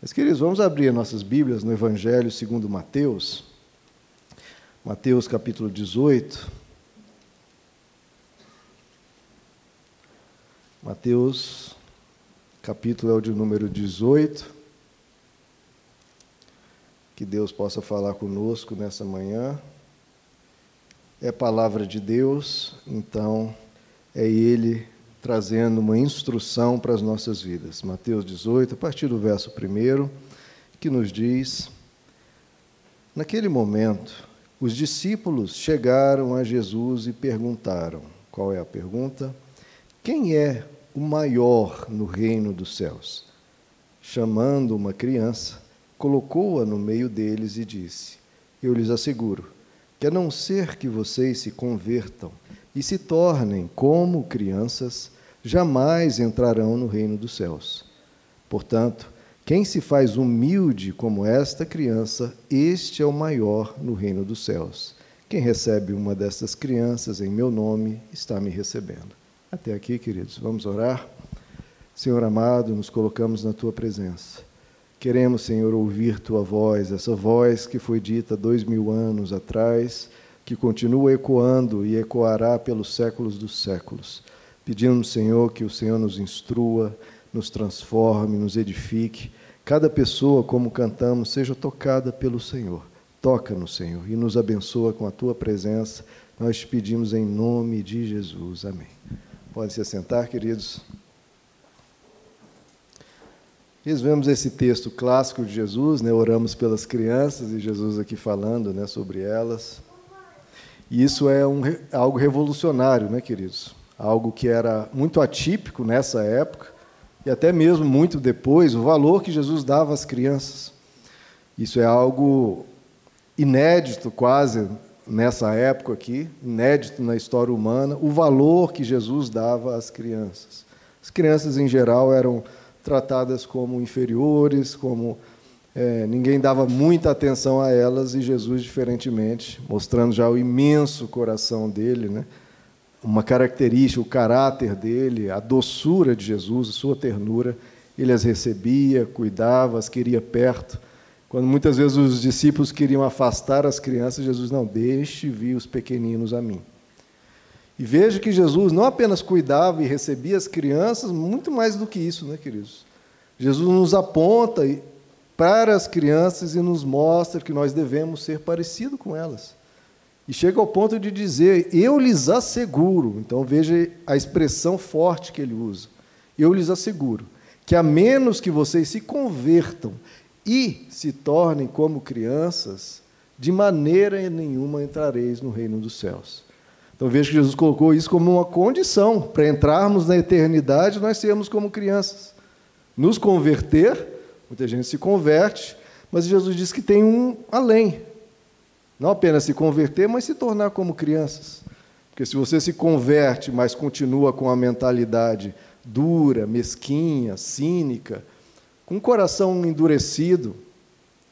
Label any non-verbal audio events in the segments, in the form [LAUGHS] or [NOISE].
Mas, queridos, vamos abrir nossas Bíblias no Evangelho segundo Mateus, Mateus capítulo 18. Mateus, capítulo é o de número 18. Que Deus possa falar conosco nessa manhã. É palavra de Deus, então é Ele trazendo uma instrução para as nossas vidas. Mateus 18, a partir do verso 1, que nos diz: Naquele momento, os discípulos chegaram a Jesus e perguntaram: qual é a pergunta? Quem é o maior no reino dos céus? Chamando uma criança, colocou-a no meio deles e disse: Eu lhes asseguro que, a não ser que vocês se convertam e se tornem como crianças, jamais entrarão no reino dos céus. Portanto, quem se faz humilde como esta criança, este é o maior no reino dos céus. Quem recebe uma destas crianças em meu nome está me recebendo. Até aqui, queridos, vamos orar. Senhor amado, nos colocamos na tua presença. Queremos, Senhor, ouvir tua voz, essa voz que foi dita dois mil anos atrás que continua ecoando e ecoará pelos séculos dos séculos. Pedimos, Senhor, que o Senhor nos instrua, nos transforme, nos edifique. Cada pessoa, como cantamos, seja tocada pelo Senhor. Toca-nos, Senhor, e nos abençoa com a tua presença. Nós te pedimos em nome de Jesus. Amém. Podem se assentar, queridos. Nós vemos esse texto clássico de Jesus, né? oramos pelas crianças e Jesus aqui falando né, sobre elas. E isso é um, algo revolucionário, né, queridos? Algo que era muito atípico nessa época e até mesmo muito depois, o valor que Jesus dava às crianças. Isso é algo inédito quase nessa época aqui, inédito na história humana, o valor que Jesus dava às crianças. As crianças em geral eram tratadas como inferiores, como é, ninguém dava muita atenção a elas e Jesus, diferentemente, mostrando já o imenso coração dele, né? uma característica, o caráter dele, a doçura de Jesus, a sua ternura, ele as recebia, cuidava, as queria perto. Quando muitas vezes os discípulos queriam afastar as crianças, Jesus não, deixe vir os pequeninos a mim. E veja que Jesus não apenas cuidava e recebia as crianças, muito mais do que isso, né, queridos? Jesus nos aponta para as crianças e nos mostra que nós devemos ser parecidos com elas. E chega ao ponto de dizer: Eu lhes asseguro. Então veja a expressão forte que ele usa. Eu lhes asseguro que, a menos que vocês se convertam e se tornem como crianças, de maneira nenhuma entrareis no reino dos céus. Então veja que Jesus colocou isso como uma condição para entrarmos na eternidade, nós sermos como crianças. Nos converter Muita gente se converte, mas Jesus diz que tem um além. Não apenas se converter, mas se tornar como crianças. Porque se você se converte, mas continua com a mentalidade dura, mesquinha, cínica, com o coração endurecido,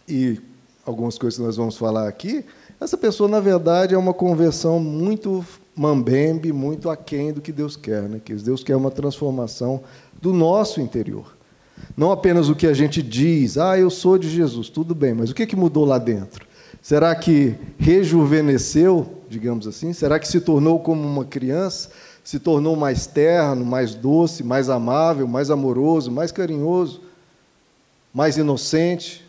e algumas coisas que nós vamos falar aqui, essa pessoa, na verdade, é uma conversão muito mambembe, muito aquém do que Deus quer. Né? Que Deus quer uma transformação do nosso interior. Não apenas o que a gente diz, ah, eu sou de Jesus, tudo bem, mas o que, que mudou lá dentro? Será que rejuvenesceu, digamos assim? Será que se tornou como uma criança? Se tornou mais terno, mais doce, mais amável, mais amoroso, mais carinhoso, mais inocente?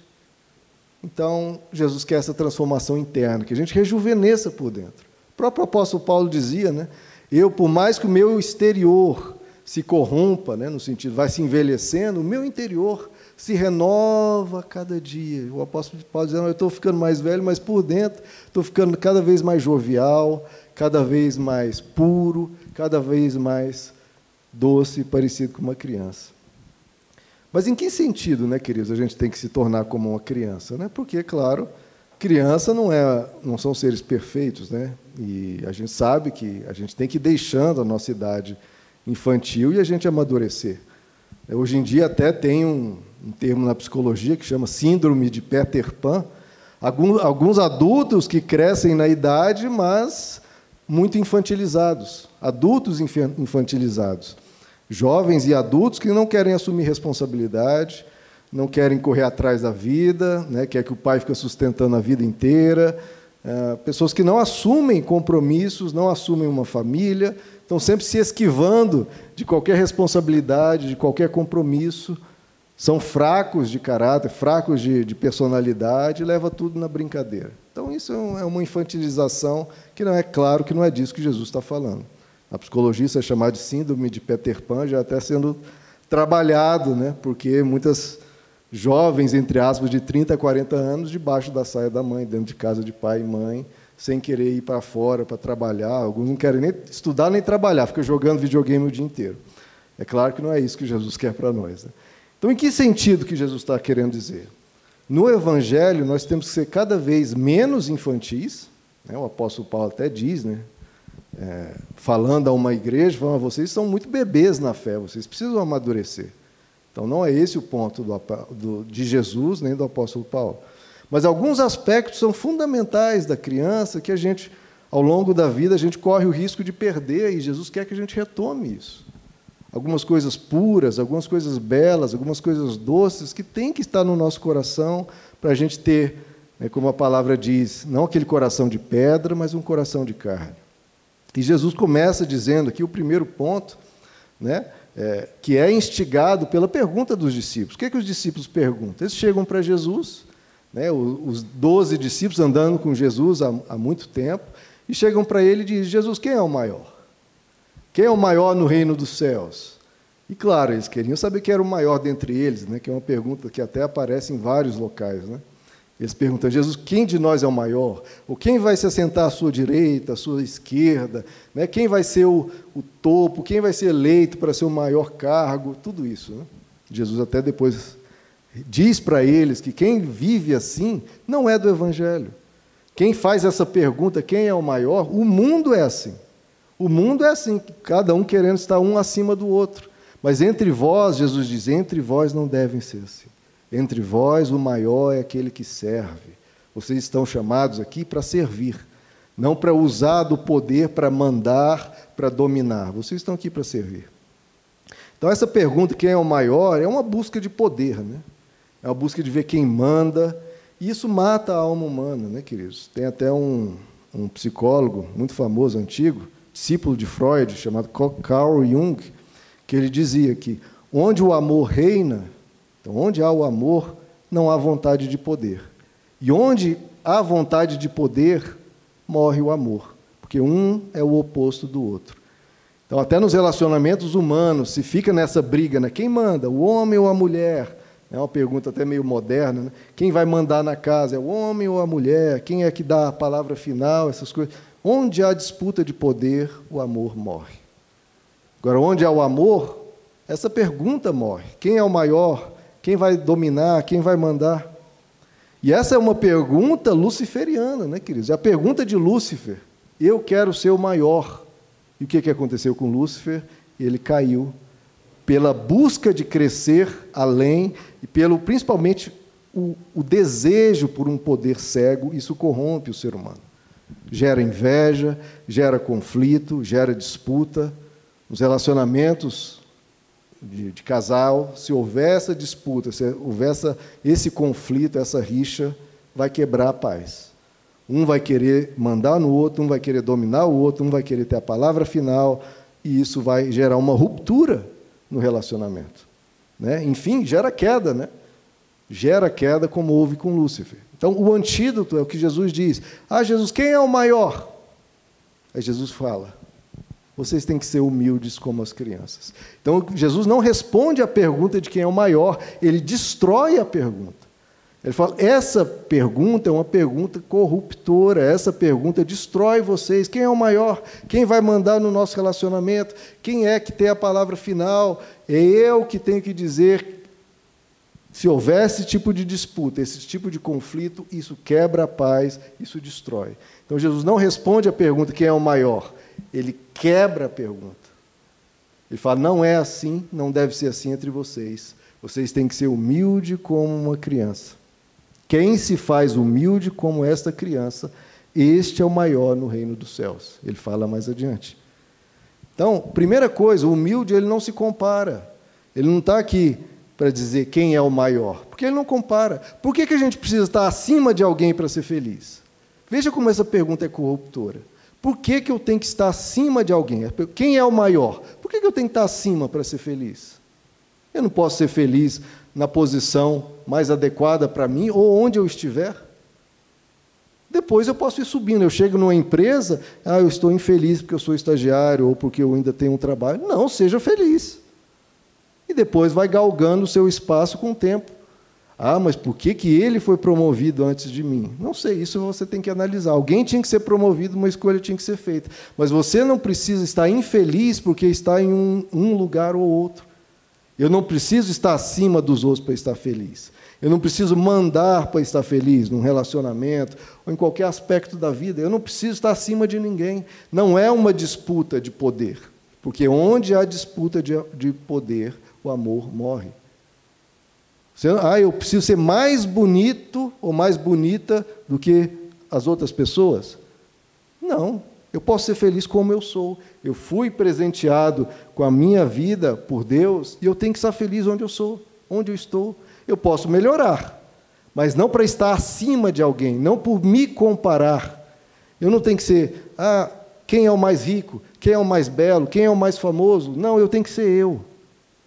Então, Jesus quer essa transformação interna, que a gente rejuvenesça por dentro. O próprio apóstolo Paulo dizia, né? Eu, por mais que o meu exterior se corrompa, né, no sentido, vai se envelhecendo, o meu interior se renova cada dia. O apóstolo Paulo dizendo, eu estou ficando mais velho, mas por dentro estou ficando cada vez mais jovial, cada vez mais puro, cada vez mais doce, parecido com uma criança. Mas em que sentido, né, queridos, a gente tem que se tornar como uma criança? Né? Porque, claro, criança não, é, não são seres perfeitos, né? e a gente sabe que a gente tem que ir deixando a nossa idade infantil e a gente amadurecer. Hoje em dia até tem um, um termo na psicologia que chama síndrome de Peter Pan. Alguns, alguns adultos que crescem na idade, mas muito infantilizados, adultos infantilizados, jovens e adultos que não querem assumir responsabilidade, não querem correr atrás da vida, né? quer que o pai fique sustentando a vida inteira, é, pessoas que não assumem compromissos, não assumem uma família, estão sempre se esquivando de qualquer responsabilidade, de qualquer compromisso, são fracos de caráter, fracos de, de personalidade, leva tudo na brincadeira. Então, isso é, é uma infantilização que não é claro que não é disso que Jesus está falando. A psicologia isso é chamada de síndrome de Peter Pan, já até sendo trabalhado, né? porque muitas jovens, entre aspas, de 30 a 40 anos, debaixo da saia da mãe, dentro de casa de pai e mãe, sem querer ir para fora para trabalhar. Alguns não querem nem estudar nem trabalhar, ficam jogando videogame o dia inteiro. É claro que não é isso que Jesus quer para nós. Né? Então, em que sentido que Jesus está querendo dizer? No Evangelho, nós temos que ser cada vez menos infantis. Né? O apóstolo Paulo até diz, né? É, falando a uma igreja, falando, vocês são muito bebês na fé, vocês precisam amadurecer. Então, não é esse o ponto do, do, de Jesus nem do apóstolo Paulo. Mas alguns aspectos são fundamentais da criança que a gente, ao longo da vida, a gente corre o risco de perder e Jesus quer que a gente retome isso algumas coisas puras, algumas coisas belas, algumas coisas doces que tem que estar no nosso coração para a gente ter, né, como a palavra diz, não aquele coração de pedra, mas um coração de carne. E Jesus começa dizendo aqui o primeiro ponto, né, é, que é instigado pela pergunta dos discípulos. O que, é que os discípulos perguntam? Eles chegam para Jesus, né, os doze discípulos andando com Jesus há, há muito tempo, e chegam para ele e dizem: Jesus, quem é o maior? Quem é o maior no reino dos céus? E claro, eles queriam saber quem era o maior dentre eles, né, que é uma pergunta que até aparece em vários locais. Né? Eles perguntam, Jesus, quem de nós é o maior? Ou quem vai se assentar à sua direita, à sua esquerda? Né? Quem vai ser o, o topo? Quem vai ser eleito para ser o maior cargo? Tudo isso. Né? Jesus até depois diz para eles que quem vive assim não é do Evangelho. Quem faz essa pergunta, quem é o maior, o mundo é assim. O mundo é assim, cada um querendo estar um acima do outro. Mas entre vós, Jesus diz, entre vós não devem ser assim. Entre vós o maior é aquele que serve. Vocês estão chamados aqui para servir, não para usar do poder para mandar, para dominar. Vocês estão aqui para servir. Então essa pergunta, quem é o maior, é uma busca de poder, né? É uma busca de ver quem manda, e isso mata a alma humana, né, queridos? Tem até um, um psicólogo muito famoso, antigo, discípulo de Freud, chamado Carl Jung, que ele dizia que onde o amor reina, então onde há o amor, não há vontade de poder. E onde há vontade de poder, morre o amor, porque um é o oposto do outro. Então, até nos relacionamentos humanos, se fica nessa briga, né? quem manda, o homem ou a mulher? É uma pergunta até meio moderna. Né? Quem vai mandar na casa, é o homem ou a mulher? Quem é que dá a palavra final? Essas coisas. Onde há disputa de poder, o amor morre. Agora, onde há o amor, essa pergunta morre: quem é o maior? Quem vai dominar? Quem vai mandar? E essa é uma pergunta luciferiana, né, queridos? É a pergunta de Lúcifer. Eu quero ser o maior. E o que, que aconteceu com Lúcifer? Ele caiu pela busca de crescer além e pelo principalmente o, o desejo por um poder cego. Isso corrompe o ser humano gera inveja, gera conflito, gera disputa. Nos relacionamentos de, de, casal, se houver essa disputa, se houver essa, esse conflito, essa rixa, vai quebrar a paz. Um vai querer mandar no outro, um vai querer dominar o outro, um vai querer ter a palavra final, e isso vai gerar uma ruptura no relacionamento. Né? Enfim, gera queda, né? Gera queda como houve com Lúcifer. Então, o antídoto é o que Jesus diz. Ah, Jesus, quem é o maior? Aí Jesus fala: vocês têm que ser humildes como as crianças. Então, Jesus não responde à pergunta de quem é o maior, ele destrói a pergunta. Ele fala: essa pergunta é uma pergunta corruptora, essa pergunta destrói vocês. Quem é o maior? Quem vai mandar no nosso relacionamento? Quem é que tem a palavra final? É eu que tenho que dizer se houver esse tipo de disputa, esse tipo de conflito, isso quebra a paz, isso destrói. Então Jesus não responde a pergunta quem é o maior, ele quebra a pergunta. Ele fala: não é assim, não deve ser assim entre vocês. Vocês têm que ser humilde como uma criança. Quem se faz humilde como esta criança, este é o maior no reino dos céus. Ele fala mais adiante. Então, primeira coisa, o humilde ele não se compara. Ele não está aqui para dizer quem é o maior? Porque ele não compara. Por que, que a gente precisa estar acima de alguém para ser feliz? Veja como essa pergunta é corruptora. Por que, que eu tenho que estar acima de alguém? Quem é o maior? Por que, que eu tenho que estar acima para ser feliz? Eu não posso ser feliz na posição mais adequada para mim ou onde eu estiver? Depois eu posso ir subindo. Eu chego numa empresa, ah, eu estou infeliz porque eu sou estagiário ou porque eu ainda tenho um trabalho. Não, seja feliz. E depois vai galgando o seu espaço com o tempo. Ah, mas por que, que ele foi promovido antes de mim? Não sei, isso você tem que analisar. Alguém tinha que ser promovido, uma escolha tinha que ser feita. Mas você não precisa estar infeliz porque está em um, um lugar ou outro. Eu não preciso estar acima dos outros para estar feliz. Eu não preciso mandar para estar feliz num relacionamento ou em qualquer aspecto da vida. Eu não preciso estar acima de ninguém. Não é uma disputa de poder. Porque onde há disputa de, de poder, o amor morre. Você, ah, eu preciso ser mais bonito ou mais bonita do que as outras pessoas? Não. Eu posso ser feliz como eu sou. Eu fui presenteado com a minha vida por Deus e eu tenho que estar feliz onde eu sou, onde eu estou. Eu posso melhorar, mas não para estar acima de alguém, não por me comparar. Eu não tenho que ser, ah, quem é o mais rico, quem é o mais belo, quem é o mais famoso. Não, eu tenho que ser eu.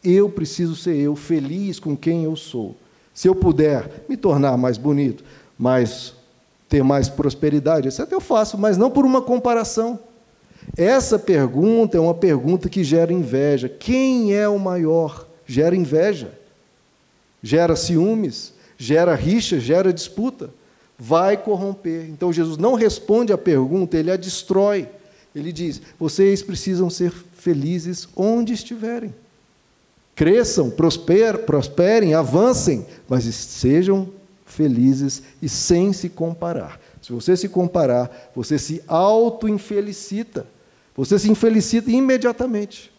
Eu preciso ser eu, feliz com quem eu sou. Se eu puder me tornar mais bonito, mais ter mais prosperidade, etc., eu faço, mas não por uma comparação. Essa pergunta é uma pergunta que gera inveja. Quem é o maior? Gera inveja, gera ciúmes, gera rixa, gera disputa. Vai corromper. Então Jesus não responde à pergunta, ele a destrói. Ele diz: vocês precisam ser felizes onde estiverem cresçam, prosper, prosperem, avancem, mas sejam felizes e sem se comparar. Se você se comparar, você se auto-infelicita. Você se infelicita imediatamente.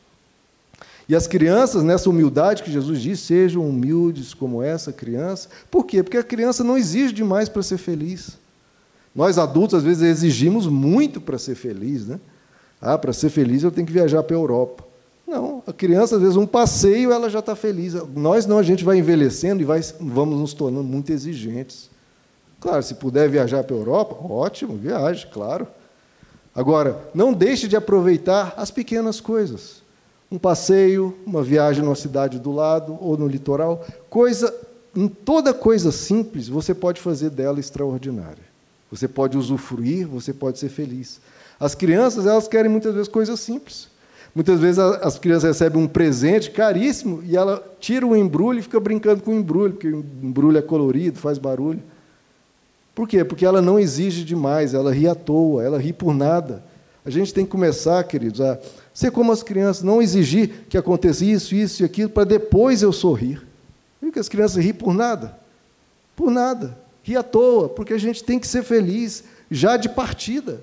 E as crianças, nessa humildade que Jesus diz, sejam humildes como essa criança. Por quê? Porque a criança não exige demais para ser feliz. Nós adultos, às vezes, exigimos muito para ser feliz. Né? Ah, para ser feliz eu tenho que viajar para a Europa. Não, a criança, às vezes, um passeio, ela já está feliz. Nós não, a gente vai envelhecendo e vai, vamos nos tornando muito exigentes. Claro, se puder viajar para a Europa, ótimo, viaje, claro. Agora, não deixe de aproveitar as pequenas coisas. Um passeio, uma viagem numa cidade do lado ou no litoral, coisa, em toda coisa simples, você pode fazer dela extraordinária. Você pode usufruir, você pode ser feliz. As crianças, elas querem muitas vezes coisas simples. Muitas vezes as crianças recebem um presente caríssimo e ela tira o embrulho e fica brincando com o embrulho, porque o embrulho é colorido, faz barulho. Por quê? Porque ela não exige demais, ela ri à toa, ela ri por nada. A gente tem que começar, queridos, a ser como as crianças, não exigir que aconteça isso, isso e aquilo, para depois eu sorrir. Porque as crianças riem por nada. Por nada. Ri à toa, porque a gente tem que ser feliz já de partida,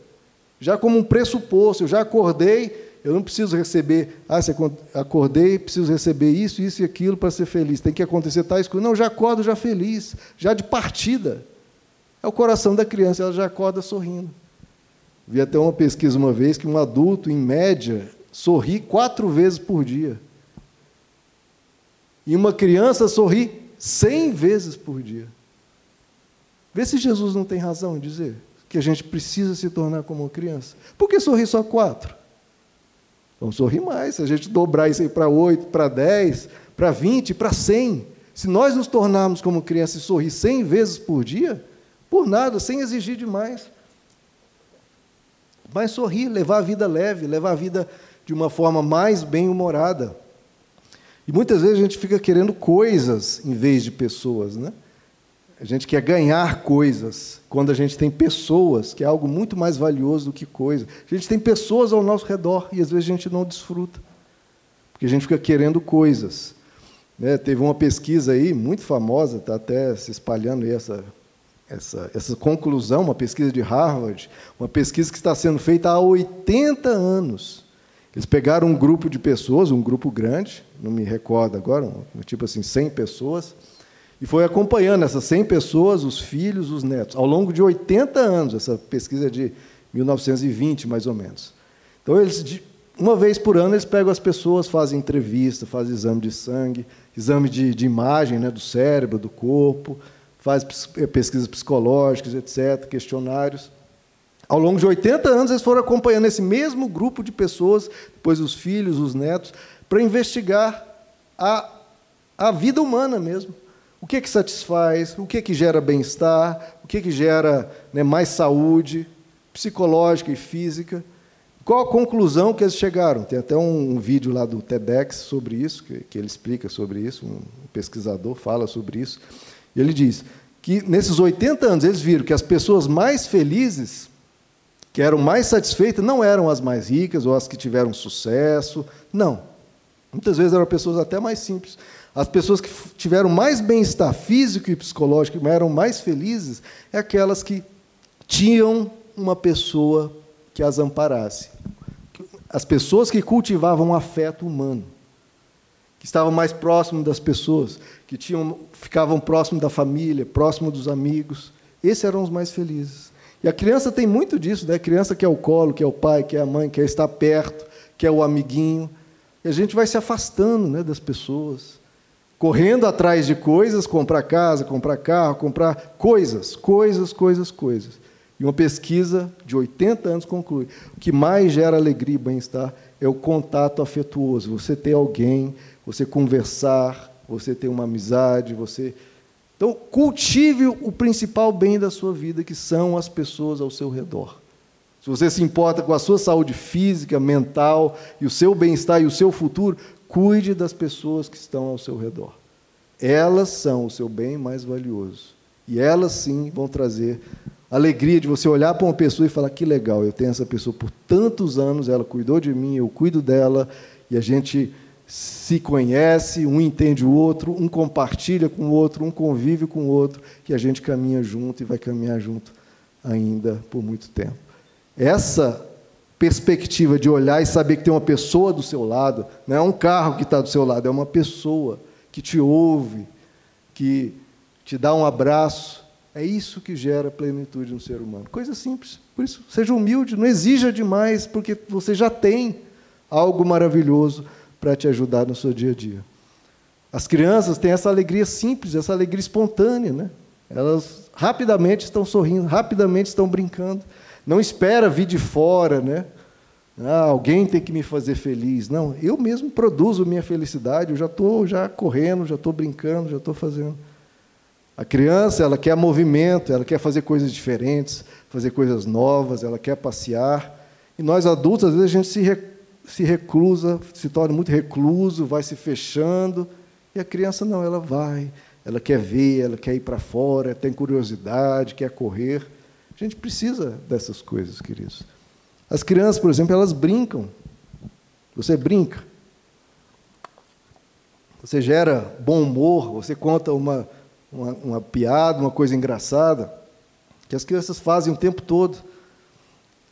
já como um pressuposto. Eu já acordei, eu não preciso receber, ah, se acordei, preciso receber isso, isso e aquilo para ser feliz. Tem que acontecer tais coisas. Não, já acordo já feliz, já de partida. É o coração da criança, ela já acorda sorrindo. Vi até uma pesquisa uma vez que um adulto, em média, sorri quatro vezes por dia. E uma criança sorri cem vezes por dia. Vê se Jesus não tem razão em dizer que a gente precisa se tornar como uma criança. Por que sorrir só quatro? Vamos sorrir mais. Se a gente dobrar isso aí para 8, para 10, para 20, para 100. Se nós nos tornarmos como criança e sorrir 100 vezes por dia, por nada, sem exigir demais. Mas sorrir, levar a vida leve, levar a vida de uma forma mais bem-humorada. E muitas vezes a gente fica querendo coisas em vez de pessoas, né? A gente quer ganhar coisas quando a gente tem pessoas, que é algo muito mais valioso do que coisa. A gente tem pessoas ao nosso redor e às vezes a gente não desfruta, porque a gente fica querendo coisas. Né? Teve uma pesquisa aí muito famosa, está até se espalhando essa, essa, essa conclusão, uma pesquisa de Harvard, uma pesquisa que está sendo feita há 80 anos. Eles pegaram um grupo de pessoas, um grupo grande, não me recordo agora, tipo assim, 100 pessoas, e foi acompanhando essas 100 pessoas, os filhos, os netos, ao longo de 80 anos. Essa pesquisa é de 1920, mais ou menos. Então, eles uma vez por ano eles pegam as pessoas, fazem entrevista, fazem exame de sangue, exame de, de imagem né, do cérebro, do corpo, faz eh, pesquisas psicológicas, etc., questionários. Ao longo de 80 anos, eles foram acompanhando esse mesmo grupo de pessoas, depois os filhos, os netos, para investigar a, a vida humana mesmo. O que é que satisfaz, o que é que gera bem-estar, o que é que gera né, mais saúde psicológica e física. Qual a conclusão que eles chegaram? Tem até um, um vídeo lá do TEDx sobre isso, que, que, ele explica sobre isso, um pesquisador fala sobre isso. E ele diz que nesses 80 anos eles viram que as pessoas mais felizes, que eram mais satisfeitas, não eram as mais ricas ou as que tiveram sucesso, não. Muitas vezes eram pessoas até mais simples. As pessoas que tiveram mais bem-estar físico e psicológico, eram mais felizes, é aquelas que tinham uma pessoa que as amparasse. As pessoas que cultivavam afeto humano, que estavam mais próximos das pessoas, que tinham, ficavam próximo da família, próximo dos amigos, esses eram os mais felizes. E a criança tem muito disso, né? A criança quer o colo, quer o pai, quer a mãe, quer estar perto, quer o amiguinho. E a gente vai se afastando né, das pessoas, correndo atrás de coisas, comprar casa, comprar carro, comprar coisas, coisas, coisas, coisas. E uma pesquisa de 80 anos conclui: o que mais gera alegria e bem-estar é o contato afetuoso. Você ter alguém, você conversar, você ter uma amizade, você. Então, cultive o principal bem da sua vida, que são as pessoas ao seu redor. Se você se importa com a sua saúde física, mental e o seu bem-estar e o seu futuro, cuide das pessoas que estão ao seu redor. Elas são o seu bem mais valioso. E elas sim vão trazer alegria de você olhar para uma pessoa e falar: que legal, eu tenho essa pessoa por tantos anos, ela cuidou de mim, eu cuido dela, e a gente se conhece, um entende o outro, um compartilha com o outro, um convive com o outro, e a gente caminha junto e vai caminhar junto ainda por muito tempo. Essa perspectiva de olhar e saber que tem uma pessoa do seu lado, não é um carro que está do seu lado, é uma pessoa que te ouve, que te dá um abraço, é isso que gera plenitude no ser humano. Coisa simples. Por isso, seja humilde, não exija demais, porque você já tem algo maravilhoso para te ajudar no seu dia a dia. As crianças têm essa alegria simples, essa alegria espontânea, né? Elas rapidamente estão sorrindo, rapidamente estão brincando. Não espera vir de fora, né? Ah, alguém tem que me fazer feliz. Não, eu mesmo produzo minha felicidade. Eu já estou já correndo, já estou brincando, já estou fazendo. A criança, ela quer movimento, ela quer fazer coisas diferentes, fazer coisas novas, ela quer passear. E nós adultos, às vezes, a gente se, re, se reclusa, se torna muito recluso, vai se fechando. E a criança não, ela vai, ela quer ver, ela quer ir para fora, tem curiosidade, quer correr. A gente precisa dessas coisas, queridos. As crianças, por exemplo, elas brincam. Você brinca. Você gera bom humor, você conta uma uma, uma piada, uma coisa engraçada, que as crianças fazem o tempo todo.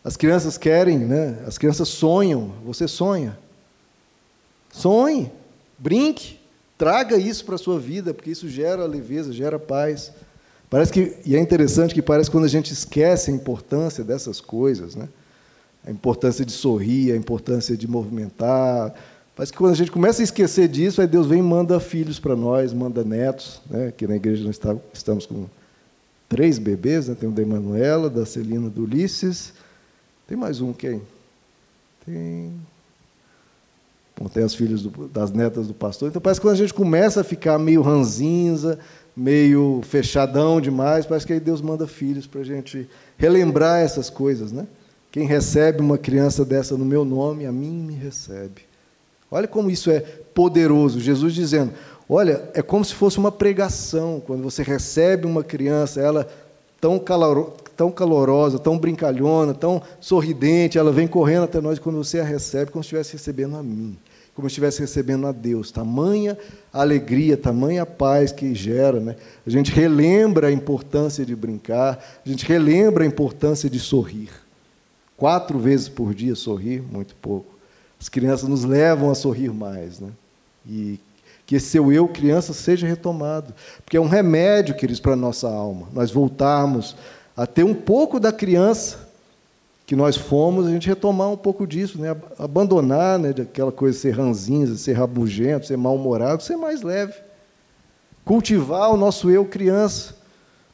As crianças querem, né? as crianças sonham, você sonha. Sonhe, brinque, traga isso para a sua vida, porque isso gera leveza, gera paz. Parece que, e é interessante que parece quando a gente esquece a importância dessas coisas, né? a importância de sorrir, a importância de movimentar, Parece que quando a gente começa a esquecer disso, aí Deus vem e manda filhos para nós, manda netos. Né? Aqui na igreja nós estamos com três bebês, né? tem o da Emanuela, da Celina, do Ulisses. Tem mais um, quem? Tem. Bom, tem as filhas do, das netas do pastor. Então parece que quando a gente começa a ficar meio ranzinza, meio fechadão demais, parece que aí Deus manda filhos para a gente relembrar essas coisas. Né? Quem recebe uma criança dessa no meu nome, a mim me recebe. Olha como isso é poderoso. Jesus dizendo: olha, é como se fosse uma pregação. Quando você recebe uma criança, ela tão, calor, tão calorosa, tão brincalhona, tão sorridente, ela vem correndo até nós. Quando você a recebe, como se estivesse recebendo a mim, como se estivesse recebendo a Deus. Tamanha alegria, tamanha paz que gera. Né? A gente relembra a importância de brincar, a gente relembra a importância de sorrir. Quatro vezes por dia sorrir, muito pouco. As crianças nos levam a sorrir mais, né? E que esse seu eu criança seja retomado, porque é um remédio, queridos, para a nossa alma. Nós voltarmos a ter um pouco da criança que nós fomos, a gente retomar um pouco disso, né? abandonar né, daquela coisa de ser ranzinza, ser rabugento, ser mal-humorado, ser mais leve. Cultivar o nosso eu criança.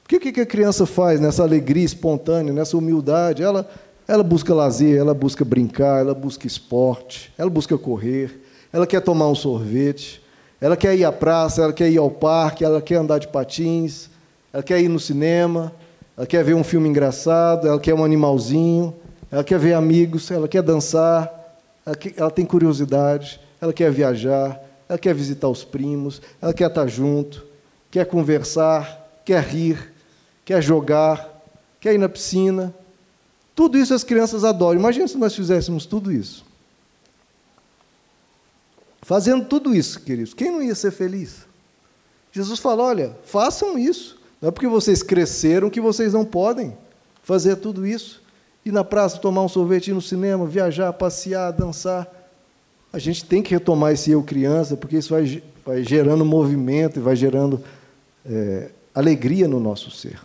O que, que a criança faz nessa alegria espontânea, nessa humildade? Ela, ela busca lazer, ela busca brincar, ela busca esporte, ela busca correr, ela quer tomar um sorvete, ela quer ir à praça, ela quer ir ao parque, ela quer andar de patins, ela quer ir no cinema, ela quer ver um filme engraçado, ela quer um animalzinho, ela quer ver amigos, ela quer dançar, ela, quer, ela tem curiosidade, ela quer viajar, ela quer visitar os primos, ela quer estar junto, quer conversar, quer rir, quer jogar, quer ir na piscina. Tudo isso as crianças adoram. Imagina se nós fizéssemos tudo isso. Fazendo tudo isso, queridos, quem não ia ser feliz? Jesus falou: olha, façam isso. Não é porque vocês cresceram que vocês não podem fazer tudo isso ir na praça tomar um sorvete, ir no cinema, viajar, passear, dançar. A gente tem que retomar esse eu criança, porque isso vai, vai gerando movimento e vai gerando é, alegria no nosso ser.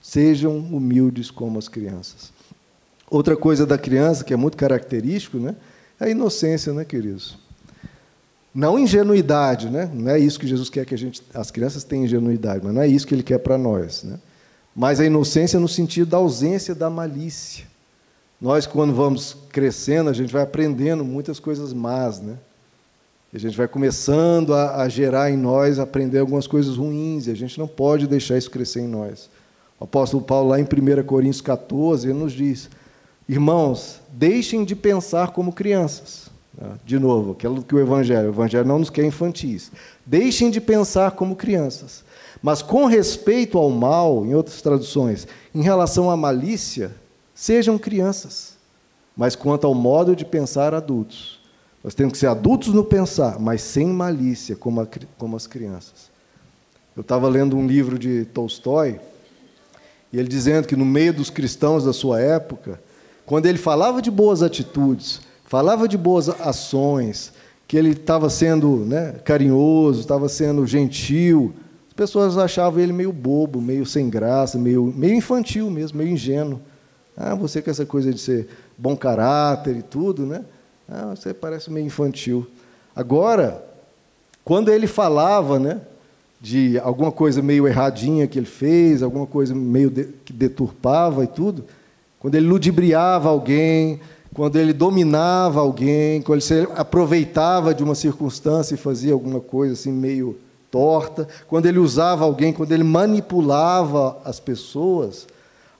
Sejam humildes como as crianças. Outra coisa da criança que é muito característico, né, é a inocência, né, queridos? Não ingenuidade, né? Não é isso que Jesus quer que a gente, as crianças tenham ingenuidade, mas não é isso que ele quer para nós, né? Mas a inocência no sentido da ausência da malícia. Nós, quando vamos crescendo, a gente vai aprendendo muitas coisas más, né? A gente vai começando a, a gerar em nós, aprender algumas coisas ruins, e a gente não pode deixar isso crescer em nós. O apóstolo Paulo, lá em 1 Coríntios 14, ele nos diz: Irmãos, deixem de pensar como crianças. Né? De novo, aquilo que o Evangelho, o Evangelho não nos quer infantis. Deixem de pensar como crianças mas com respeito ao mal, em outras traduções, em relação à malícia, sejam crianças. Mas quanto ao modo de pensar, adultos. Nós temos que ser adultos no pensar, mas sem malícia, como, a, como as crianças. Eu estava lendo um livro de Tolstói, e ele dizendo que no meio dos cristãos da sua época, quando ele falava de boas atitudes, falava de boas ações, que ele estava sendo né, carinhoso, estava sendo gentil, pessoas achavam ele meio bobo, meio sem graça, meio, meio infantil mesmo, meio ingênuo. Ah, você com essa coisa de ser bom caráter e tudo, né? Ah, você parece meio infantil. Agora, quando ele falava, né, de alguma coisa meio erradinha que ele fez, alguma coisa meio de, que deturpava e tudo, quando ele ludibriava alguém, quando ele dominava alguém, quando ele se aproveitava de uma circunstância e fazia alguma coisa assim meio torta, quando ele usava alguém, quando ele manipulava as pessoas,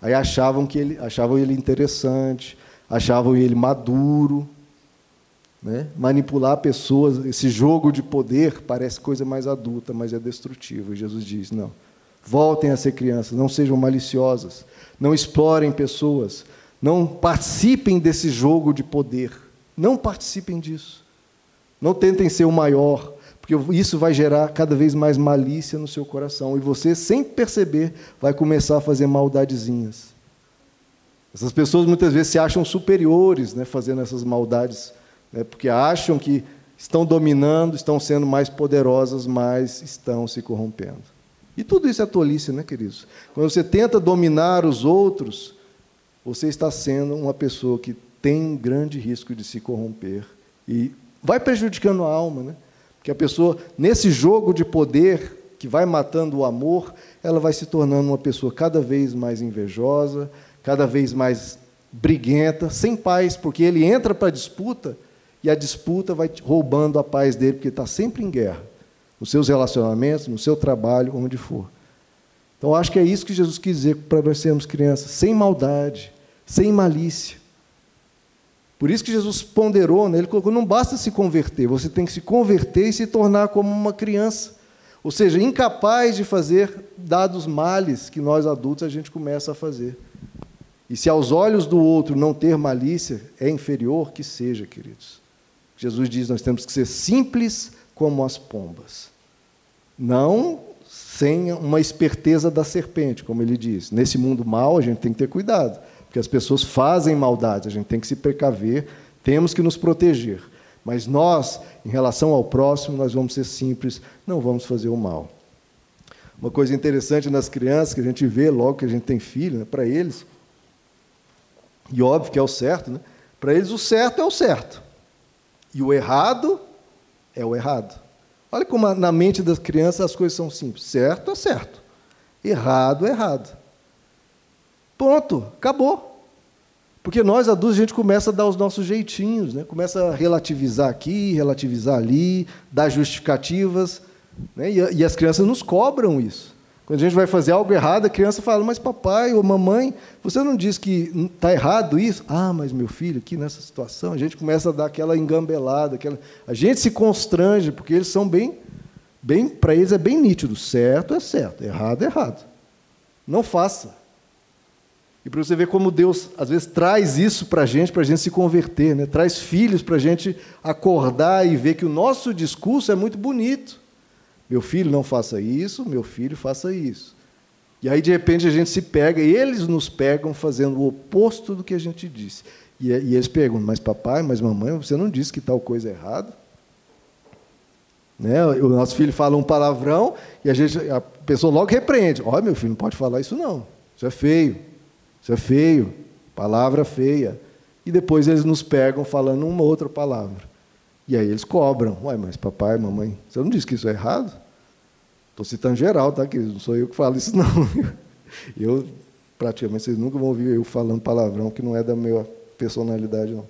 aí achavam que ele achavam ele interessante, achavam ele maduro, né? Manipular pessoas, esse jogo de poder parece coisa mais adulta, mas é destrutivo. E Jesus diz: não, voltem a ser crianças, não sejam maliciosas, não explorem pessoas, não participem desse jogo de poder, não participem disso. Não tentem ser o maior, porque isso vai gerar cada vez mais malícia no seu coração. E você, sem perceber, vai começar a fazer maldadezinhas. Essas pessoas muitas vezes se acham superiores né, fazendo essas maldades, né, porque acham que estão dominando, estão sendo mais poderosas, mas estão se corrompendo. E tudo isso é tolice, né, queridos? Quando você tenta dominar os outros, você está sendo uma pessoa que tem grande risco de se corromper e vai prejudicando a alma, né? Que a pessoa, nesse jogo de poder que vai matando o amor, ela vai se tornando uma pessoa cada vez mais invejosa, cada vez mais briguenta, sem paz, porque ele entra para a disputa e a disputa vai roubando a paz dele, porque está sempre em guerra, nos seus relacionamentos, no seu trabalho, onde for. Então, acho que é isso que Jesus quis dizer para nós sermos crianças, sem maldade, sem malícia. Por isso que Jesus ponderou, né? ele colocou: não basta se converter, você tem que se converter e se tornar como uma criança. Ou seja, incapaz de fazer dados males que nós adultos a gente começa a fazer. E se aos olhos do outro não ter malícia é inferior, que seja, queridos. Jesus diz: nós temos que ser simples como as pombas. Não sem uma esperteza da serpente, como ele diz. Nesse mundo mal, a gente tem que ter cuidado porque as pessoas fazem maldade, a gente tem que se precaver, temos que nos proteger. Mas nós, em relação ao próximo, nós vamos ser simples, não vamos fazer o mal. Uma coisa interessante nas crianças que a gente vê logo que a gente tem filho, né, para eles, e óbvio que é o certo, né? para eles o certo é o certo. E o errado é o errado. Olha como na mente das crianças as coisas são simples. Certo é certo. Errado é errado. Ponto. Acabou. Porque nós adultos a gente começa a dar os nossos jeitinhos, né? começa a relativizar aqui, relativizar ali, dar justificativas. Né? E, e as crianças nos cobram isso. Quando a gente vai fazer algo errado, a criança fala, mas papai ou mamãe, você não diz que está errado isso? Ah, mas meu filho, aqui nessa situação, a gente começa a dar aquela engambelada, aquela... a gente se constrange, porque eles são bem, bem para eles é bem nítido, certo é certo, errado é errado. Não faça. E para você ver como Deus, às vezes, traz isso para a gente, para a gente se converter, né? traz filhos para a gente acordar e ver que o nosso discurso é muito bonito. Meu filho, não faça isso, meu filho, faça isso. E aí, de repente, a gente se pega, e eles nos pegam fazendo o oposto do que a gente disse. E, e eles perguntam, mas papai, mas mamãe, você não disse que tal coisa é errada? Né? O nosso filho fala um palavrão e a, gente, a pessoa logo repreende. Olha, meu filho, não pode falar isso não. Isso é feio. Isso é feio. Palavra feia. E depois eles nos pegam falando uma outra palavra. E aí eles cobram. Ué, mas papai, mamãe, você não disse que isso é errado? Estou citando geral, tá, querido? Não sou eu que falo isso, não. [LAUGHS] Eu, praticamente, vocês nunca vão ouvir eu falando palavrão que não é da minha personalidade, não.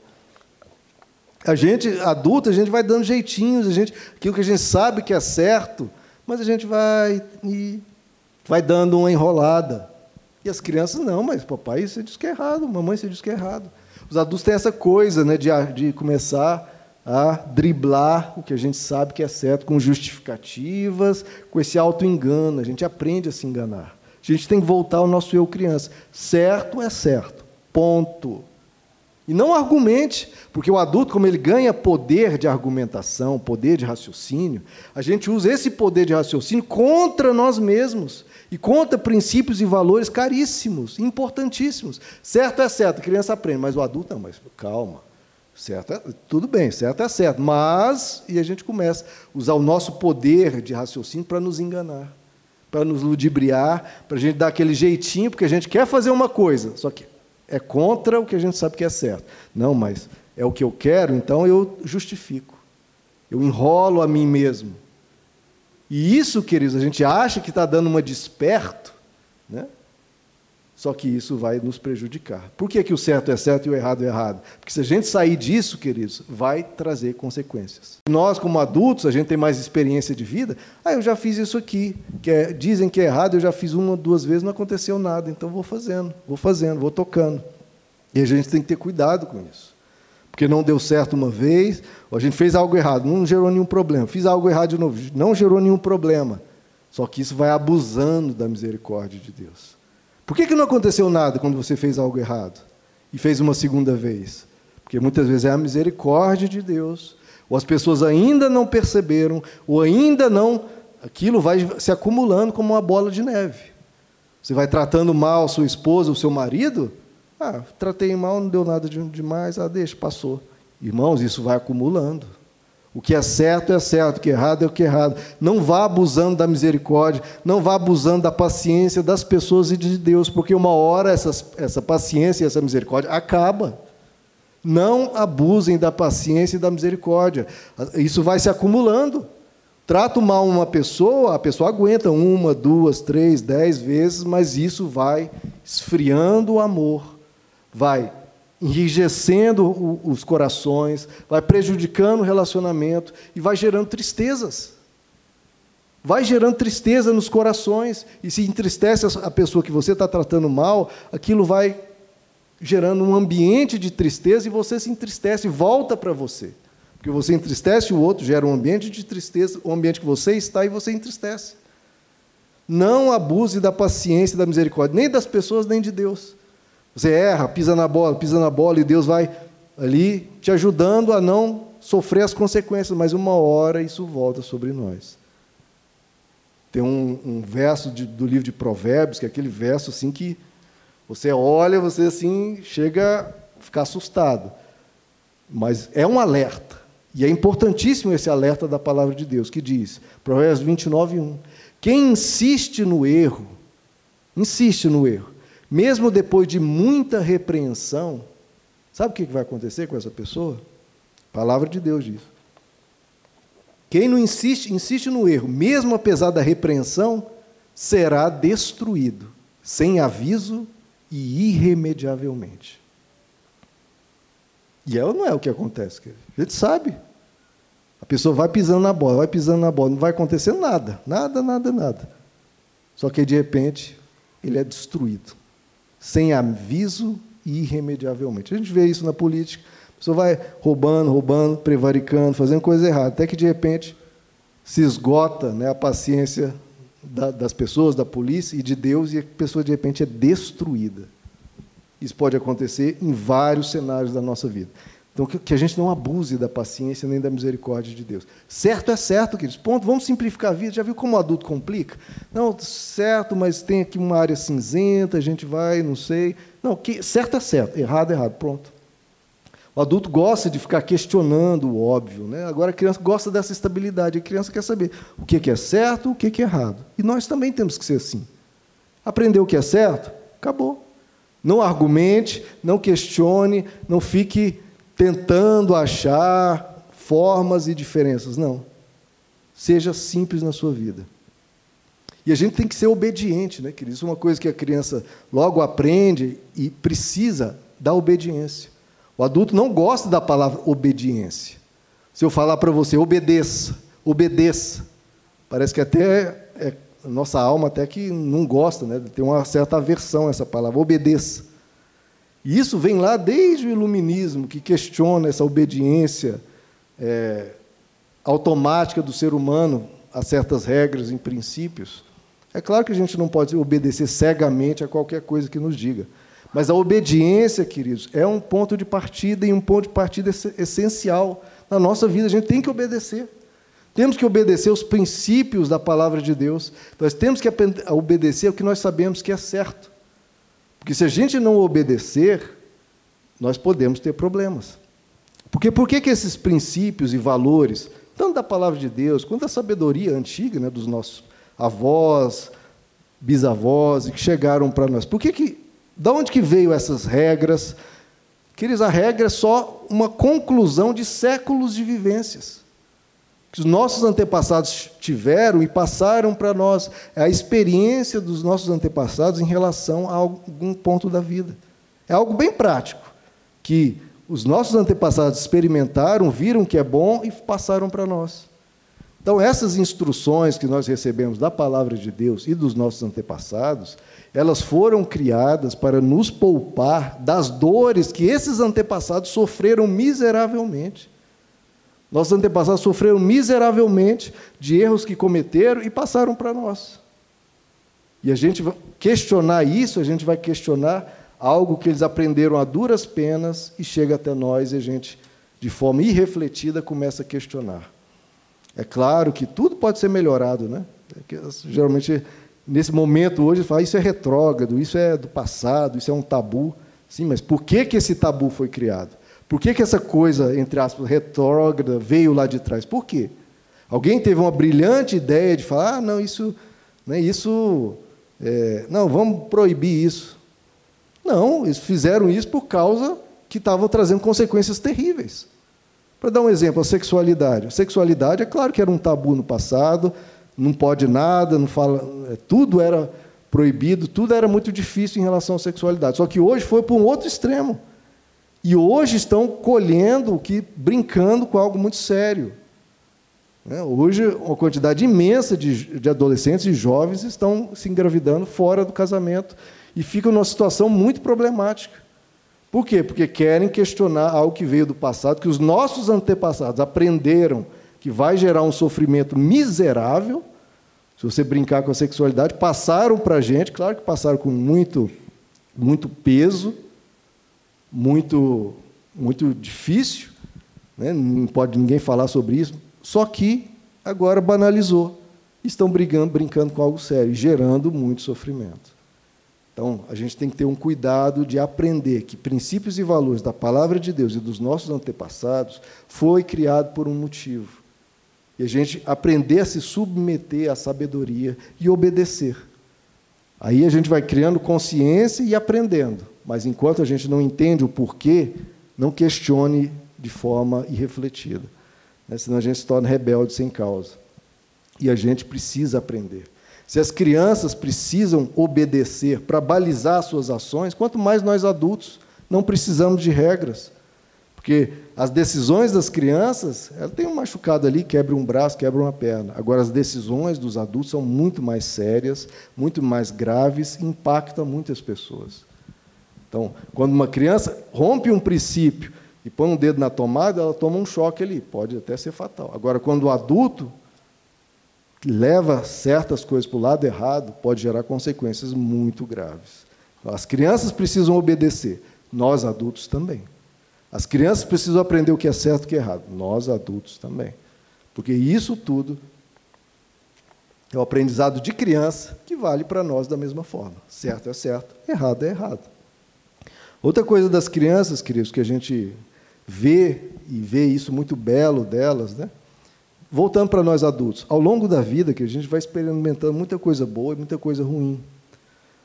A gente, adulto, a gente vai dando jeitinhos, a gente, aquilo que a gente sabe que é certo, mas a gente vai e vai dando uma enrolada. E as crianças, não, mas papai, você diz que é errado, mamãe, você diz que é errado. Os adultos têm essa coisa né, de, de começar a driblar o que a gente sabe que é certo, com justificativas, com esse auto-engano. A gente aprende a se enganar. A gente tem que voltar ao nosso eu criança. Certo é certo. Ponto. E não argumente, porque o adulto, como ele ganha poder de argumentação, poder de raciocínio, a gente usa esse poder de raciocínio contra nós mesmos e contra princípios e valores caríssimos, importantíssimos. Certo é certo, a criança aprende, mas o adulto não, mas calma. Certo é, tudo bem, certo é certo. Mas, e a gente começa a usar o nosso poder de raciocínio para nos enganar, para nos ludibriar, para a gente dar aquele jeitinho, porque a gente quer fazer uma coisa, só que é contra o que a gente sabe que é certo. Não, mas é o que eu quero, então eu justifico. Eu enrolo a mim mesmo. E isso, queridos, a gente acha que está dando uma desperto, né? Só que isso vai nos prejudicar. Por que, que o certo é certo e o errado é errado? Porque se a gente sair disso, queridos, vai trazer consequências. Nós, como adultos, a gente tem mais experiência de vida. Ah, eu já fiz isso aqui. Que é, dizem que é errado, eu já fiz uma, duas vezes, não aconteceu nada. Então vou fazendo, vou fazendo, vou tocando. E a gente tem que ter cuidado com isso. Porque não deu certo uma vez, a gente fez algo errado, não gerou nenhum problema. Fiz algo errado de novo, não gerou nenhum problema. Só que isso vai abusando da misericórdia de Deus. Por que, que não aconteceu nada quando você fez algo errado e fez uma segunda vez? Porque muitas vezes é a misericórdia de Deus, ou as pessoas ainda não perceberam, ou ainda não. Aquilo vai se acumulando como uma bola de neve. Você vai tratando mal sua esposa, o seu marido. Ah, tratei mal, não deu nada demais, ah, deixa, passou. Irmãos, isso vai acumulando. O que é certo é certo, o que é errado é o que é errado. Não vá abusando da misericórdia, não vá abusando da paciência das pessoas e de Deus, porque uma hora essa, essa paciência e essa misericórdia acaba. Não abusem da paciência e da misericórdia. Isso vai se acumulando. Trato mal uma pessoa, a pessoa aguenta uma, duas, três, dez vezes, mas isso vai esfriando o amor, vai enrijecendo os corações, vai prejudicando o relacionamento e vai gerando tristezas. Vai gerando tristeza nos corações, e se entristece a pessoa que você está tratando mal, aquilo vai gerando um ambiente de tristeza e você se entristece volta para você. Porque você entristece o outro, gera um ambiente de tristeza, o ambiente que você está e você entristece. Não abuse da paciência e da misericórdia, nem das pessoas, nem de Deus. Você erra, pisa na bola, pisa na bola, e Deus vai ali te ajudando a não sofrer as consequências, mas uma hora isso volta sobre nós. Tem um, um verso de, do livro de Provérbios, que é aquele verso assim que você olha, você assim chega a ficar assustado. Mas é um alerta. E é importantíssimo esse alerta da palavra de Deus, que diz, Provérbios 29, 1. Quem insiste no erro, insiste no erro, mesmo depois de muita repreensão, sabe o que vai acontecer com essa pessoa? A palavra de Deus diz. Quem não insiste, insiste no erro, mesmo apesar da repreensão, será destruído, sem aviso e irremediavelmente. E ela não é o que acontece. A gente sabe. A pessoa vai pisando na bola, vai pisando na bola, não vai acontecer nada, nada, nada, nada. Só que de repente ele é destruído, sem aviso e irremediavelmente. A gente vê isso na política. A pessoa vai roubando, roubando, prevaricando, fazendo coisa errada, até que de repente se esgota né, a paciência da, das pessoas, da polícia e de Deus, e a pessoa de repente é destruída. Isso pode acontecer em vários cenários da nossa vida. Então, que a gente não abuse da paciência nem da misericórdia de Deus. Certo é certo, queridos. Ponto. Vamos simplificar a vida. Já viu como o adulto complica? Não, certo, mas tem aqui uma área cinzenta, a gente vai, não sei. Não, que, certo é certo, errado é errado. Pronto. O adulto gosta de ficar questionando o óbvio. Né? Agora a criança gosta dessa estabilidade. A criança quer saber o que é certo, o que é errado. E nós também temos que ser assim. Aprender o que é certo, acabou. Não argumente, não questione, não fique tentando achar formas e diferenças. Não. Seja simples na sua vida. E a gente tem que ser obediente, né, querido? Isso é uma coisa que a criança logo aprende e precisa da obediência. O adulto não gosta da palavra obediência. Se eu falar para você, obedeça, obedeça, parece que até é, nossa alma até que não gosta, né? tem uma certa aversão a essa palavra, obedeça. E isso vem lá desde o iluminismo, que questiona essa obediência é, automática do ser humano a certas regras e princípios. É claro que a gente não pode obedecer cegamente a qualquer coisa que nos diga. Mas a obediência, queridos, é um ponto de partida e um ponto de partida essencial na nossa vida. A gente tem que obedecer. Temos que obedecer os princípios da palavra de Deus. Nós temos que obedecer o que nós sabemos que é certo. Porque se a gente não obedecer, nós podemos ter problemas. Porque por que, que esses princípios e valores, tanto da palavra de Deus, quanto da sabedoria antiga né, dos nossos avós, bisavós, que chegaram para nós, por que, que, da onde que veio essas regras? Queridos, a regra é só uma conclusão de séculos de vivências que os nossos antepassados tiveram e passaram para nós, é a experiência dos nossos antepassados em relação a algum ponto da vida. É algo bem prático, que os nossos antepassados experimentaram, viram que é bom e passaram para nós. Então, essas instruções que nós recebemos da palavra de Deus e dos nossos antepassados, elas foram criadas para nos poupar das dores que esses antepassados sofreram miseravelmente. Nossos antepassados sofreram miseravelmente de erros que cometeram e passaram para nós. E a gente vai questionar isso, a gente vai questionar algo que eles aprenderam a duras penas e chega até nós e a gente, de forma irrefletida, começa a questionar. É claro que tudo pode ser melhorado, né? É geralmente, nesse momento hoje, fala isso é retrógrado, isso é do passado, isso é um tabu. Sim, mas por que, que esse tabu foi criado? Por que, que essa coisa, entre aspas, retrógrada veio lá de trás? Por quê? Alguém teve uma brilhante ideia de falar, ah, não, isso, né, isso, é, não, vamos proibir isso. Não, eles fizeram isso por causa que estavam trazendo consequências terríveis. Para dar um exemplo, a sexualidade. A sexualidade, é claro que era um tabu no passado, não pode nada, não fala, é, tudo era proibido, tudo era muito difícil em relação à sexualidade. Só que hoje foi para um outro extremo. E hoje estão colhendo, que brincando com algo muito sério. Né? Hoje, uma quantidade imensa de, de adolescentes e jovens estão se engravidando fora do casamento e ficam numa situação muito problemática. Por quê? Porque querem questionar algo que veio do passado, que os nossos antepassados aprenderam que vai gerar um sofrimento miserável, se você brincar com a sexualidade, passaram para a gente, claro que passaram com muito, muito peso, muito, muito difícil, né? não pode ninguém falar sobre isso, só que agora banalizou. Estão brigando, brincando com algo sério, gerando muito sofrimento. Então, a gente tem que ter um cuidado de aprender que princípios e valores da palavra de Deus e dos nossos antepassados foi criado por um motivo. E a gente aprender a se submeter à sabedoria e obedecer. Aí a gente vai criando consciência e aprendendo. Mas enquanto a gente não entende o porquê, não questione de forma irrefletida. Né? Senão a gente se torna rebelde sem causa. E a gente precisa aprender. Se as crianças precisam obedecer para balizar suas ações, quanto mais nós adultos não precisamos de regras. Porque as decisões das crianças, ela tem um machucado ali, quebra um braço, quebra uma perna. Agora, as decisões dos adultos são muito mais sérias, muito mais graves impactam muitas pessoas. Então, quando uma criança rompe um princípio e põe um dedo na tomada, ela toma um choque ali, pode até ser fatal. Agora, quando o adulto leva certas coisas para o lado errado, pode gerar consequências muito graves. As crianças precisam obedecer, nós adultos também. As crianças precisam aprender o que é certo e o que é errado. Nós, adultos, também. Porque isso tudo é o aprendizado de criança que vale para nós da mesma forma. Certo é certo, errado é errado. Outra coisa das crianças, queridos, que a gente vê e vê isso muito belo delas, né? Voltando para nós adultos, ao longo da vida que a gente vai experimentando muita coisa boa e muita coisa ruim.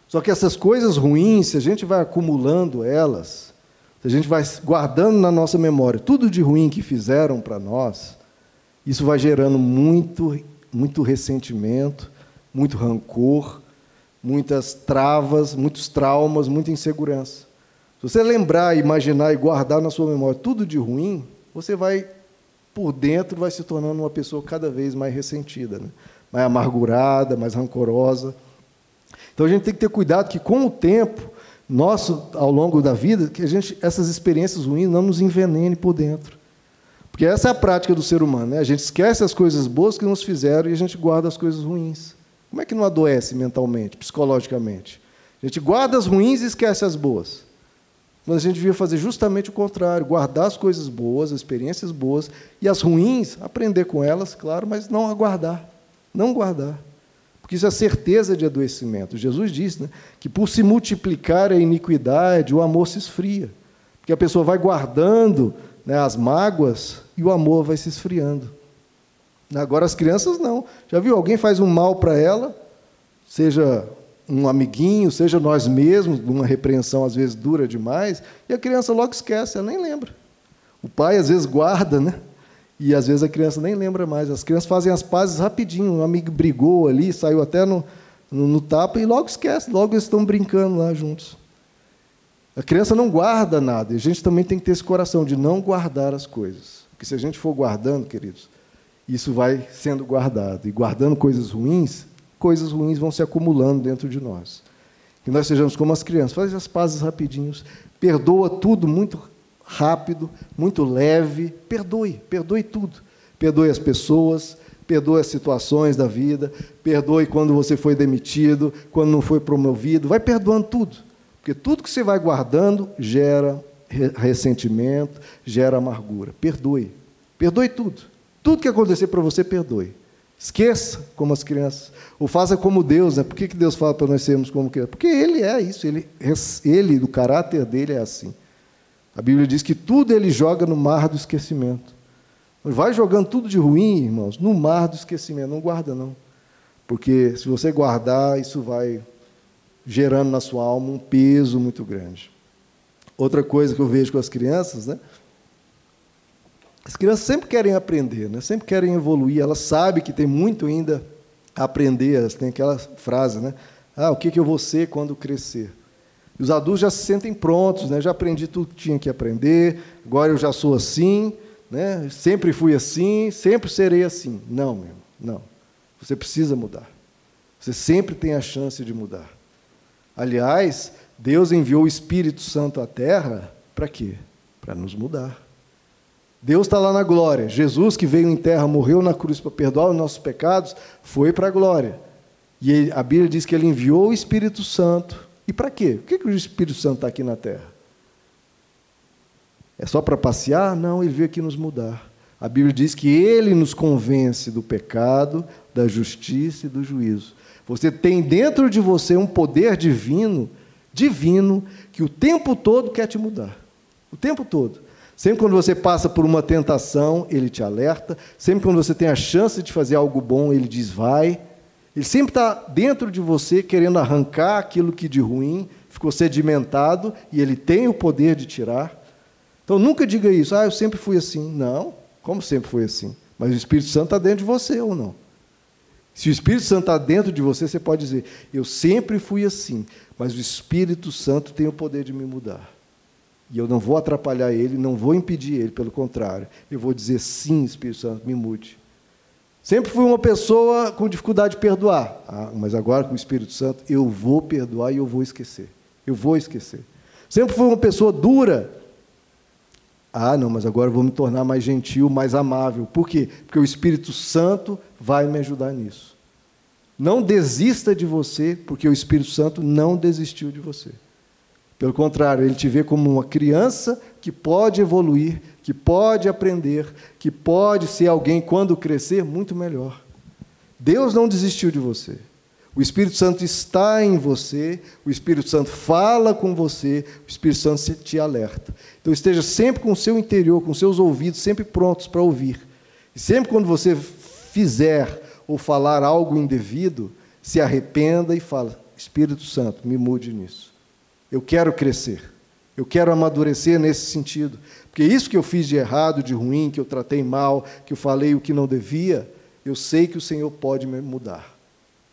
Só que essas coisas ruins, se a gente vai acumulando elas, se a gente vai guardando na nossa memória tudo de ruim que fizeram para nós, isso vai gerando muito, muito ressentimento, muito rancor, muitas travas, muitos traumas, muita insegurança. Se você lembrar, imaginar e guardar na sua memória tudo de ruim, você vai, por dentro, vai se tornando uma pessoa cada vez mais ressentida, né? mais amargurada, mais rancorosa. Então a gente tem que ter cuidado que, com o tempo, nosso ao longo da vida que a gente essas experiências ruins não nos envenene por dentro. Porque essa é a prática do ser humano, né? A gente esquece as coisas boas que nos fizeram e a gente guarda as coisas ruins. Como é que não adoece mentalmente, psicologicamente? A gente guarda as ruins e esquece as boas. Mas a gente devia fazer justamente o contrário, guardar as coisas boas, as experiências boas, e as ruins, aprender com elas, claro, mas não aguardar. Não guardar. Porque isso é certeza de adoecimento. Jesus disse né, que por se multiplicar a iniquidade, o amor se esfria. Porque a pessoa vai guardando né, as mágoas e o amor vai se esfriando. Agora as crianças não. Já viu? Alguém faz um mal para ela, seja um amiguinho, seja nós mesmos, uma repreensão às vezes dura demais, e a criança logo esquece, ela nem lembra. O pai às vezes guarda, né? E às vezes a criança nem lembra mais. As crianças fazem as pazes rapidinho. Um amigo brigou ali, saiu até no, no, no tapa e logo esquece, logo eles estão brincando lá juntos. A criança não guarda nada. E a gente também tem que ter esse coração de não guardar as coisas. Porque se a gente for guardando, queridos, isso vai sendo guardado. E guardando coisas ruins, coisas ruins vão se acumulando dentro de nós. Que nós sejamos como as crianças, faz as pazes rapidinhos, perdoa tudo muito rápido, muito leve. Perdoe, perdoe tudo. Perdoe as pessoas, perdoe as situações da vida, perdoe quando você foi demitido, quando não foi promovido. Vai perdoando tudo. Porque tudo que você vai guardando gera ressentimento, gera amargura. Perdoe. Perdoe tudo. Tudo que acontecer para você, perdoe. Esqueça como as crianças. Ou faça como Deus. Né? Por que Deus fala para nós sermos como crianças? Porque Ele é isso. Ele, ele, do caráter dele, é assim. A Bíblia diz que tudo ele joga no mar do esquecimento. Vai jogando tudo de ruim, irmãos, no mar do esquecimento. Não guarda, não. Porque se você guardar, isso vai gerando na sua alma um peso muito grande. Outra coisa que eu vejo com as crianças, né? As crianças sempre querem aprender, né? sempre querem evoluir, elas sabem que tem muito ainda a aprender, elas têm aquela frase, né? Ah, o que, que eu vou ser quando crescer? Os adultos já se sentem prontos, né? já aprendi tudo que tinha que aprender, agora eu já sou assim, né? sempre fui assim, sempre serei assim. Não, meu, não. Você precisa mudar. Você sempre tem a chance de mudar. Aliás, Deus enviou o Espírito Santo à Terra para quê? Para nos mudar. Deus está lá na glória. Jesus, que veio em terra, morreu na cruz para perdoar os nossos pecados, foi para a glória. E a Bíblia diz que ele enviou o Espírito Santo e para quê? Por que, que o Espírito Santo está aqui na terra? É só para passear? Não, ele veio aqui nos mudar. A Bíblia diz que ele nos convence do pecado, da justiça e do juízo. Você tem dentro de você um poder divino, divino, que o tempo todo quer te mudar. O tempo todo. Sempre quando você passa por uma tentação, ele te alerta. Sempre quando você tem a chance de fazer algo bom, ele diz vai. Ele sempre está dentro de você, querendo arrancar aquilo que de ruim ficou sedimentado e ele tem o poder de tirar. Então nunca diga isso, ah, eu sempre fui assim. Não, como sempre foi assim? Mas o Espírito Santo está dentro de você ou não? Se o Espírito Santo está dentro de você, você pode dizer, eu sempre fui assim, mas o Espírito Santo tem o poder de me mudar. E eu não vou atrapalhar ele, não vou impedir ele, pelo contrário. Eu vou dizer sim, Espírito Santo, me mude. Sempre fui uma pessoa com dificuldade de perdoar, ah, mas agora com o Espírito Santo eu vou perdoar e eu vou esquecer. Eu vou esquecer. Sempre fui uma pessoa dura. Ah, não, mas agora eu vou me tornar mais gentil, mais amável. Por quê? Porque o Espírito Santo vai me ajudar nisso. Não desista de você, porque o Espírito Santo não desistiu de você. Pelo contrário, ele te vê como uma criança que pode evoluir, que pode aprender, que pode ser alguém, quando crescer, muito melhor. Deus não desistiu de você. O Espírito Santo está em você, o Espírito Santo fala com você, o Espírito Santo te alerta. Então esteja sempre com o seu interior, com seus ouvidos sempre prontos para ouvir. E sempre quando você fizer ou falar algo indevido, se arrependa e fala: Espírito Santo, me mude nisso. Eu quero crescer. Eu quero amadurecer nesse sentido. Porque isso que eu fiz de errado, de ruim, que eu tratei mal, que eu falei o que não devia, eu sei que o Senhor pode me mudar.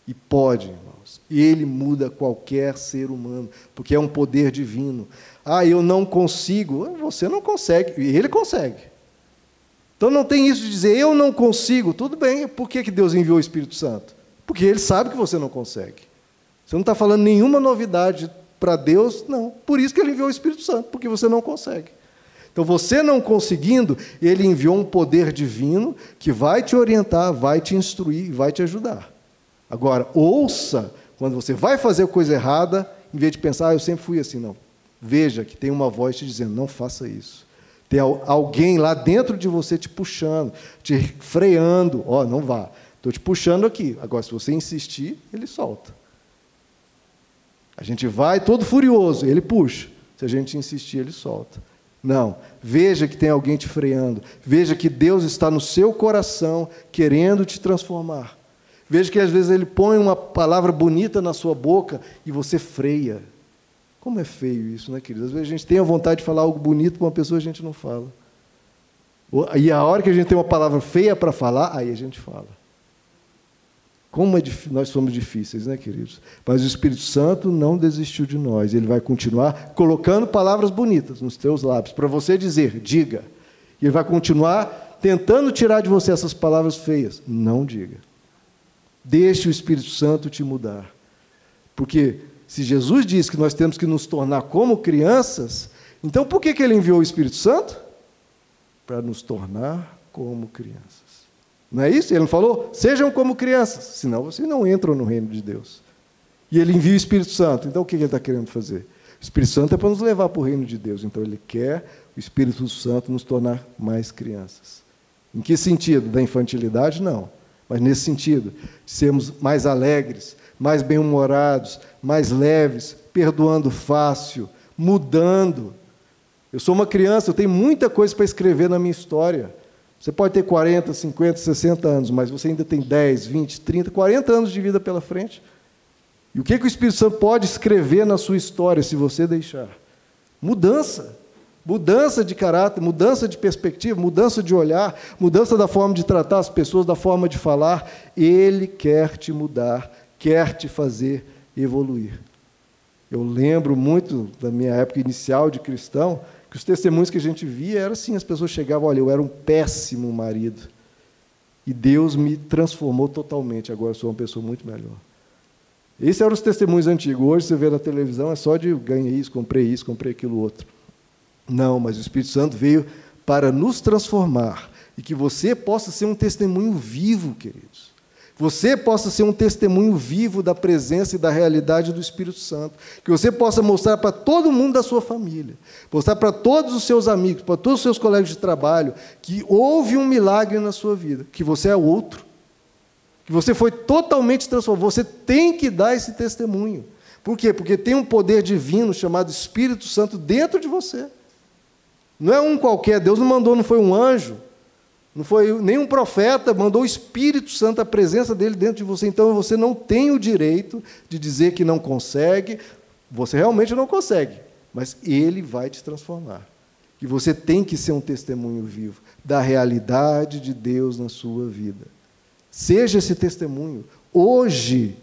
E pode, irmãos. Ele muda qualquer ser humano, porque é um poder divino. Ah, eu não consigo. Você não consegue. E Ele consegue. Então não tem isso de dizer, eu não consigo. Tudo bem, por que, que Deus enviou o Espírito Santo? Porque Ele sabe que você não consegue. Você não está falando nenhuma novidade para Deus, não. Por isso que ele enviou o Espírito Santo, porque você não consegue. Então, você não conseguindo, ele enviou um poder divino que vai te orientar, vai te instruir, vai te ajudar. Agora, ouça quando você vai fazer coisa errada, em vez de pensar, ah, eu sempre fui assim, não. Veja que tem uma voz te dizendo, não faça isso. Tem alguém lá dentro de você te puxando, te freando. Ó, oh, não vá. Estou te puxando aqui. Agora, se você insistir, ele solta. A gente vai todo furioso, ele puxa. Se a gente insistir, ele solta. Não. Veja que tem alguém te freando. Veja que Deus está no seu coração querendo te transformar. Veja que às vezes ele põe uma palavra bonita na sua boca e você freia. Como é feio isso, né, querido? Às vezes a gente tem a vontade de falar algo bonito para uma pessoa e a gente não fala. E a hora que a gente tem uma palavra feia para falar, aí a gente fala. Como é nós somos difíceis, né, queridos? Mas o Espírito Santo não desistiu de nós. Ele vai continuar colocando palavras bonitas nos teus lábios, para você dizer, diga. E ele vai continuar tentando tirar de você essas palavras feias. Não diga. Deixe o Espírito Santo te mudar. Porque se Jesus diz que nós temos que nos tornar como crianças, então por que, que ele enviou o Espírito Santo? Para nos tornar como crianças. Não é isso? Ele não falou? Sejam como crianças, senão vocês não entram no reino de Deus. E ele envia o Espírito Santo. Então o que ele está querendo fazer? O Espírito Santo é para nos levar para o reino de Deus. Então ele quer o Espírito Santo nos tornar mais crianças. Em que sentido? Da infantilidade? Não. Mas nesse sentido, sermos mais alegres, mais bem-humorados, mais leves, perdoando fácil, mudando. Eu sou uma criança, eu tenho muita coisa para escrever na minha história. Você pode ter 40, 50, 60 anos, mas você ainda tem 10, 20, 30, 40 anos de vida pela frente. E o que, que o Espírito Santo pode escrever na sua história se você deixar? Mudança. Mudança de caráter, mudança de perspectiva, mudança de olhar, mudança da forma de tratar as pessoas, da forma de falar. Ele quer te mudar, quer te fazer evoluir. Eu lembro muito da minha época inicial de cristão, que os testemunhos que a gente via eram assim, as pessoas chegavam, olha, eu era um péssimo marido. E Deus me transformou totalmente, agora sou uma pessoa muito melhor. Esses eram os testemunhos antigos. Hoje você vê na televisão, é só de ganhei isso, comprei isso, comprei aquilo outro. Não, mas o Espírito Santo veio para nos transformar e que você possa ser um testemunho vivo, queridos você possa ser um testemunho vivo da presença e da realidade do Espírito Santo. Que você possa mostrar para todo mundo da sua família, mostrar para todos os seus amigos, para todos os seus colegas de trabalho, que houve um milagre na sua vida, que você é outro, que você foi totalmente transformado. Você tem que dar esse testemunho. Por quê? Porque tem um poder divino chamado Espírito Santo dentro de você. Não é um qualquer, Deus não mandou, não foi um anjo. Não foi nenhum profeta, mandou o Espírito Santo, a presença dele dentro de você. Então você não tem o direito de dizer que não consegue. Você realmente não consegue, mas ele vai te transformar. E você tem que ser um testemunho vivo da realidade de Deus na sua vida. Seja esse testemunho hoje,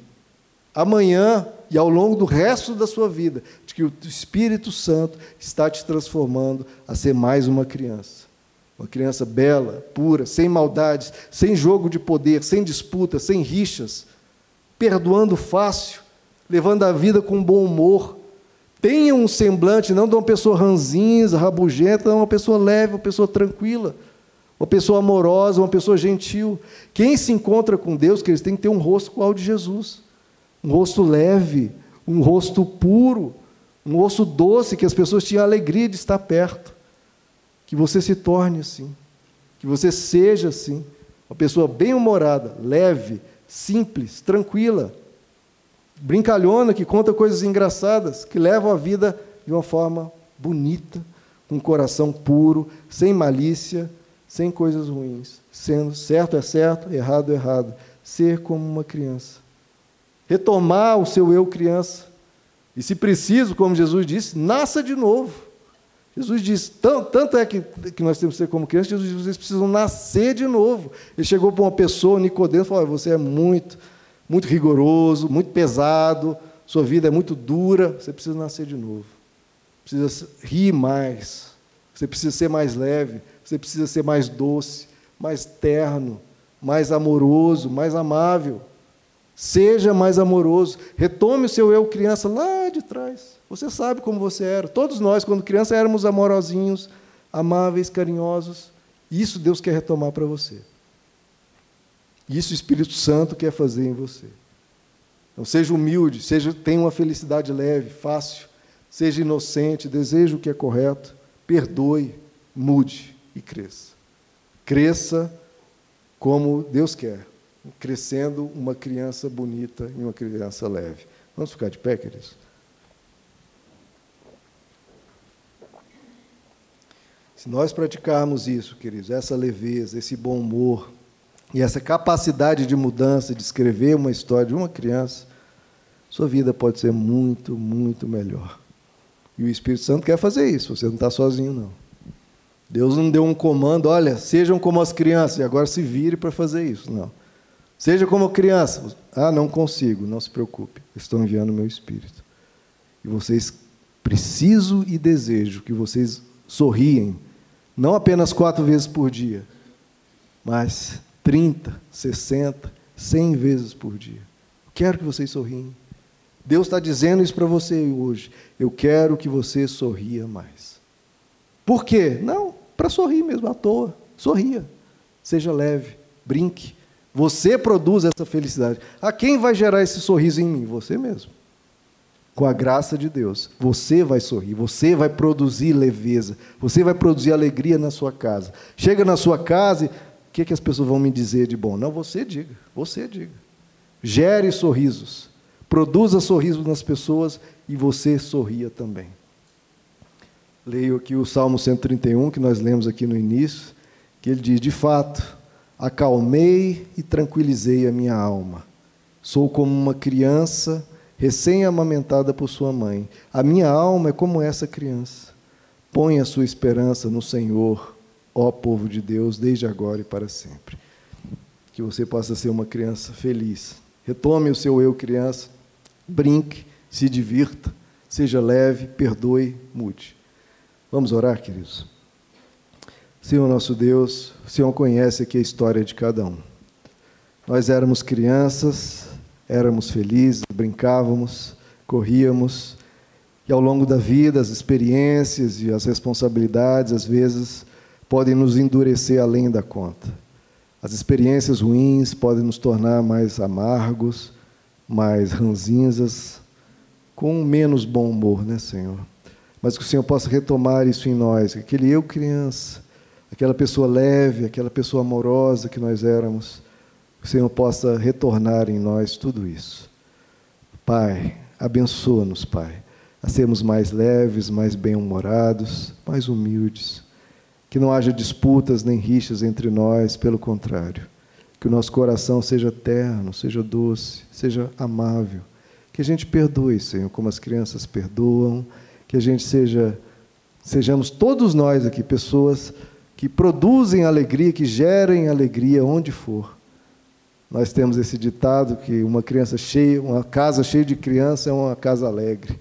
amanhã e ao longo do resto da sua vida, de que o Espírito Santo está te transformando a ser mais uma criança. Uma criança bela, pura, sem maldades, sem jogo de poder, sem disputa, sem rixas, perdoando fácil, levando a vida com bom humor. Tenha um semblante não de uma pessoa ranzinza, rabugenta, não, uma pessoa leve, uma pessoa tranquila, uma pessoa amorosa, uma pessoa gentil. Quem se encontra com Deus, que eles têm que ter um rosto igual ao de Jesus. Um rosto leve, um rosto puro, um rosto doce, que as pessoas tinham alegria de estar perto. Que você se torne assim. Que você seja assim. Uma pessoa bem-humorada, leve, simples, tranquila, brincalhona, que conta coisas engraçadas, que levam a vida de uma forma bonita, com um coração puro, sem malícia, sem coisas ruins, sendo certo é certo, errado é errado, ser como uma criança. Retomar o seu eu criança. E se preciso, como Jesus disse, nasça de novo. Jesus diz, tanto é que, que nós temos que ser como criança, Jesus diz, vocês precisam nascer de novo. Ele chegou para uma pessoa, Nicodemo, e falou, você é muito, muito rigoroso, muito pesado, sua vida é muito dura, você precisa nascer de novo. Precisa rir mais, você precisa ser mais leve, você precisa ser mais doce, mais terno, mais amoroso, mais amável. Seja mais amoroso. Retome o seu eu criança lá de trás. Você sabe como você era. Todos nós, quando criança, éramos amorosinhos, amáveis, carinhosos. Isso Deus quer retomar para você. Isso o Espírito Santo quer fazer em você. Então, seja humilde, seja tenha uma felicidade leve, fácil, seja inocente, deseje o que é correto, perdoe, mude e cresça. Cresça como Deus quer, crescendo uma criança bonita e uma criança leve. Vamos ficar de pé, queridos? Se nós praticarmos isso, queridos, essa leveza, esse bom humor e essa capacidade de mudança, de escrever uma história de uma criança, sua vida pode ser muito, muito melhor. E o Espírito Santo quer fazer isso, você não está sozinho, não. Deus não deu um comando, olha, sejam como as crianças, e agora se vire para fazer isso. Não. Seja como criança. Ah, não consigo, não se preocupe. Estou enviando o meu espírito. E vocês preciso e desejo que vocês sorriem, não apenas quatro vezes por dia, mas 30, 60, 100 vezes por dia. Quero que vocês sorriem. Deus está dizendo isso para você hoje. Eu quero que você sorria mais. Por quê? Não, para sorrir mesmo, à toa. Sorria. Seja leve, brinque. Você produz essa felicidade. A quem vai gerar esse sorriso em mim? Você mesmo. Com a graça de Deus, você vai sorrir, você vai produzir leveza, você vai produzir alegria na sua casa. Chega na sua casa o que, que as pessoas vão me dizer de bom? Não, você diga, você diga. Gere sorrisos, produza sorrisos nas pessoas e você sorria também. Leio aqui o Salmo 131, que nós lemos aqui no início, que ele diz: De fato, acalmei e tranquilizei a minha alma. Sou como uma criança recém-amamentada por sua mãe. A minha alma é como essa criança. Põe a sua esperança no Senhor, ó povo de Deus, desde agora e para sempre. Que você possa ser uma criança feliz. Retome o seu eu criança, brinque, se divirta, seja leve, perdoe, mude. Vamos orar, queridos? Senhor nosso Deus, o Senhor conhece aqui a história de cada um. Nós éramos crianças, éramos felizes, brincávamos, corríamos, e ao longo da vida, as experiências e as responsabilidades, às vezes, podem nos endurecer além da conta. As experiências ruins podem nos tornar mais amargos, mais ranzinzas, com menos bom humor, né, Senhor? mas que o Senhor possa retomar isso em nós, aquele eu criança, aquela pessoa leve, aquela pessoa amorosa que nós éramos, o Senhor possa retornar em nós tudo isso. Pai, abençoa-nos, Pai, a sermos mais leves, mais bem-humorados, mais humildes, Que não haja disputas nem rixas entre nós, pelo contrário. Que o nosso coração seja terno, seja doce, seja amável. Que a gente perdoe, Senhor, como as crianças perdoam. Que a gente seja, sejamos todos nós aqui pessoas que produzem alegria, que gerem alegria onde for. Nós temos esse ditado que uma criança cheia, uma casa cheia de criança é uma casa alegre.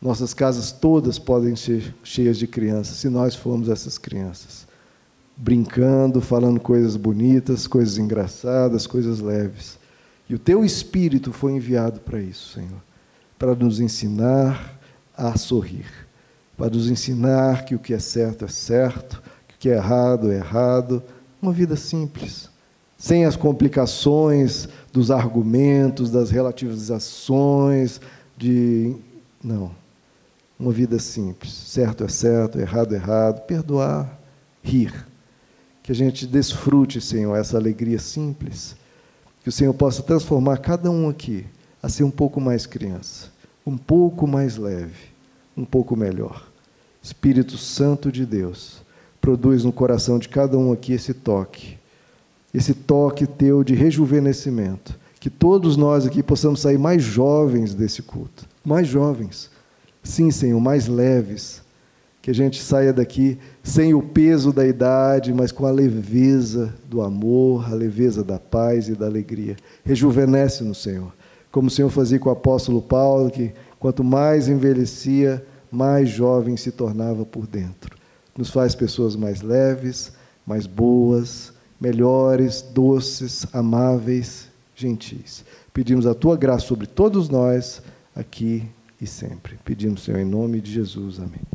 Nossas casas todas podem ser cheias de crianças, se nós formos essas crianças. Brincando, falando coisas bonitas, coisas engraçadas, coisas leves. E o teu espírito foi enviado para isso, Senhor, para nos ensinar a sorrir, para nos ensinar que o que é certo é certo, que o que é errado é errado, uma vida simples, sem as complicações dos argumentos, das relativizações, de não, uma vida simples. Certo é certo, errado é errado. Perdoar, rir. Que a gente desfrute, Senhor, essa alegria simples. Que o Senhor possa transformar cada um aqui a ser um pouco mais criança, um pouco mais leve, um pouco melhor. Espírito Santo de Deus, produz no coração de cada um aqui esse toque, esse toque teu de rejuvenescimento. Que todos nós aqui possamos sair mais jovens desse culto, mais jovens Sim, Senhor, mais leves. Que a gente saia daqui sem o peso da idade, mas com a leveza do amor, a leveza da paz e da alegria. rejuvenesce no Senhor. Como o Senhor fazia com o apóstolo Paulo, que quanto mais envelhecia, mais jovem se tornava por dentro. Nos faz pessoas mais leves, mais boas, melhores, doces, amáveis, gentis. Pedimos a tua graça sobre todos nós aqui e sempre. Pedimos, Senhor, em nome de Jesus. Amém.